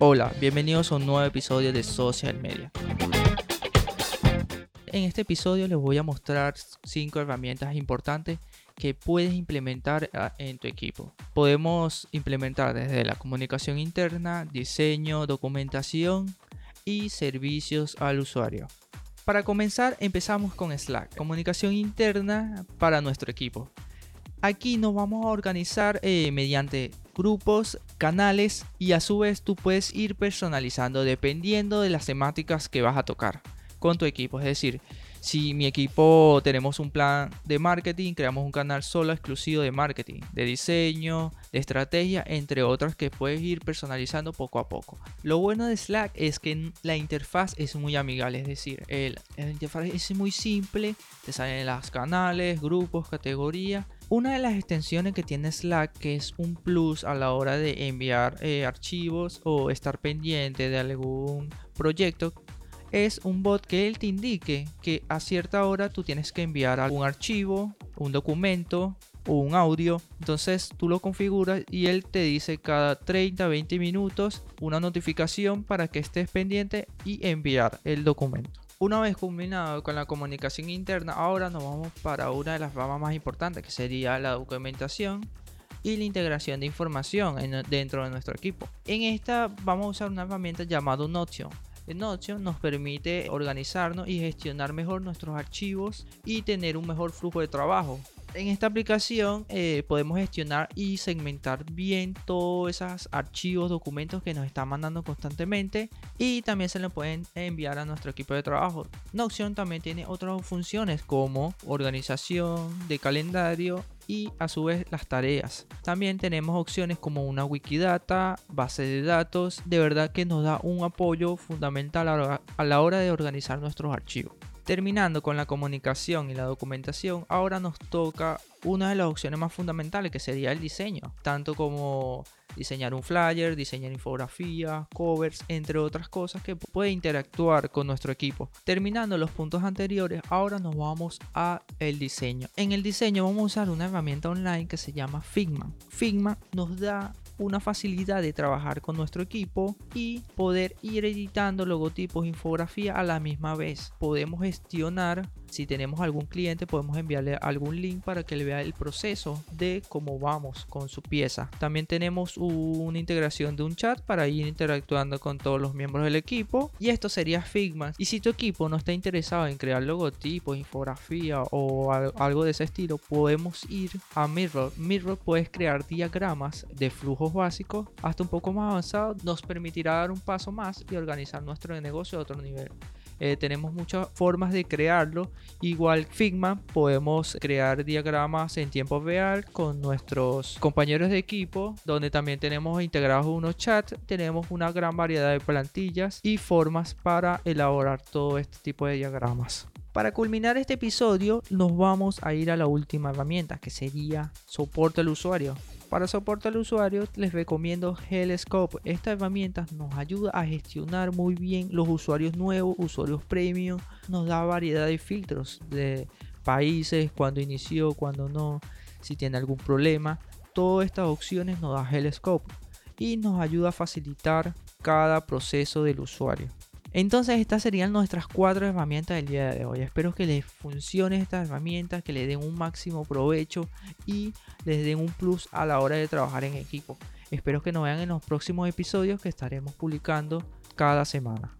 Hola, bienvenidos a un nuevo episodio de Social Media. En este episodio les voy a mostrar 5 herramientas importantes que puedes implementar ah, en tu equipo. Podemos implementar desde la comunicación interna, diseño, documentación y servicios al usuario. Para comenzar, empezamos con Slack, comunicación interna para nuestro equipo. Aquí nos vamos a organizar eh, mediante grupos, canales y a su vez tú puedes ir personalizando dependiendo de las temáticas que vas a tocar con tu equipo. Es decir, si mi equipo tenemos un plan de marketing, creamos un canal solo exclusivo de marketing, de diseño, de estrategia, entre otras que puedes ir personalizando poco a poco. Lo bueno de Slack es que la interfaz es muy amigable, es decir, el, interfaz es muy simple, te salen los canales, grupos, categorías. Una de las extensiones que tiene Slack, que es un plus a la hora de enviar eh, archivos o estar pendiente de algún proyecto, es un bot que él te indique que a cierta hora tú tienes que enviar algún archivo, un documento o un audio. Entonces tú lo configuras y él te dice cada 30, 20 minutos una notificación para que estés pendiente y enviar el documento. Una vez combinado con la comunicación interna, ahora nos vamos para una de las ramas más importantes que sería la documentación y la integración de información dentro de nuestro equipo. En esta vamos a usar una herramienta llamada Notion Notion nos permite organizarnos y gestionar mejor nuestros archivos y tener un mejor flujo de trabajo. En esta aplicación eh, podemos gestionar y segmentar bien todos esos archivos, documentos que nos están mandando constantemente y también se le pueden enviar a nuestro equipo de trabajo. Notion también tiene otras funciones como organización de calendario y a su vez las tareas. También tenemos opciones como una Wikidata, base de datos, de verdad que nos da un apoyo fundamental a la hora de organizar nuestros archivos. Terminando con la comunicación y la documentación, ahora nos toca una de las opciones más fundamentales que sería el diseño, tanto como diseñar un flyer, diseñar infografía, covers, entre otras cosas que puede interactuar con nuestro equipo. Terminando los puntos anteriores, ahora nos vamos a el diseño. En el diseño vamos a usar una herramienta online que se llama Figma. Figma nos da una facilidad de trabajar con nuestro equipo y poder ir editando logotipos, infografía a la misma vez. Podemos gestionar si tenemos algún cliente podemos enviarle algún link para que le vea el proceso de cómo vamos con su pieza. También tenemos una integración de un chat para ir interactuando con todos los miembros del equipo y esto sería Figma. Y si tu equipo no está interesado en crear logotipos, infografía o algo de ese estilo, podemos ir a Mirror. Mirror puedes crear diagramas de flujos básicos hasta un poco más avanzado. Nos permitirá dar un paso más y organizar nuestro negocio a otro nivel. Eh, tenemos muchas formas de crearlo. Igual Figma, podemos crear diagramas en tiempo real con nuestros compañeros de equipo, donde también tenemos integrados unos chats, tenemos una gran variedad de plantillas y formas para elaborar todo este tipo de diagramas. Para culminar este episodio, nos vamos a ir a la última herramienta, que sería soporte al usuario. Para soporte al usuario les recomiendo Hellscope. Esta herramienta nos ayuda a gestionar muy bien los usuarios nuevos, usuarios premium. Nos da variedad de filtros de países, cuando inició, cuando no, si tiene algún problema. Todas estas opciones nos da Hellscope y nos ayuda a facilitar cada proceso del usuario. Entonces estas serían nuestras cuatro herramientas del día de hoy. Espero que les funcione estas herramientas, que les den un máximo provecho y les den un plus a la hora de trabajar en equipo. Espero que nos vean en los próximos episodios que estaremos publicando cada semana.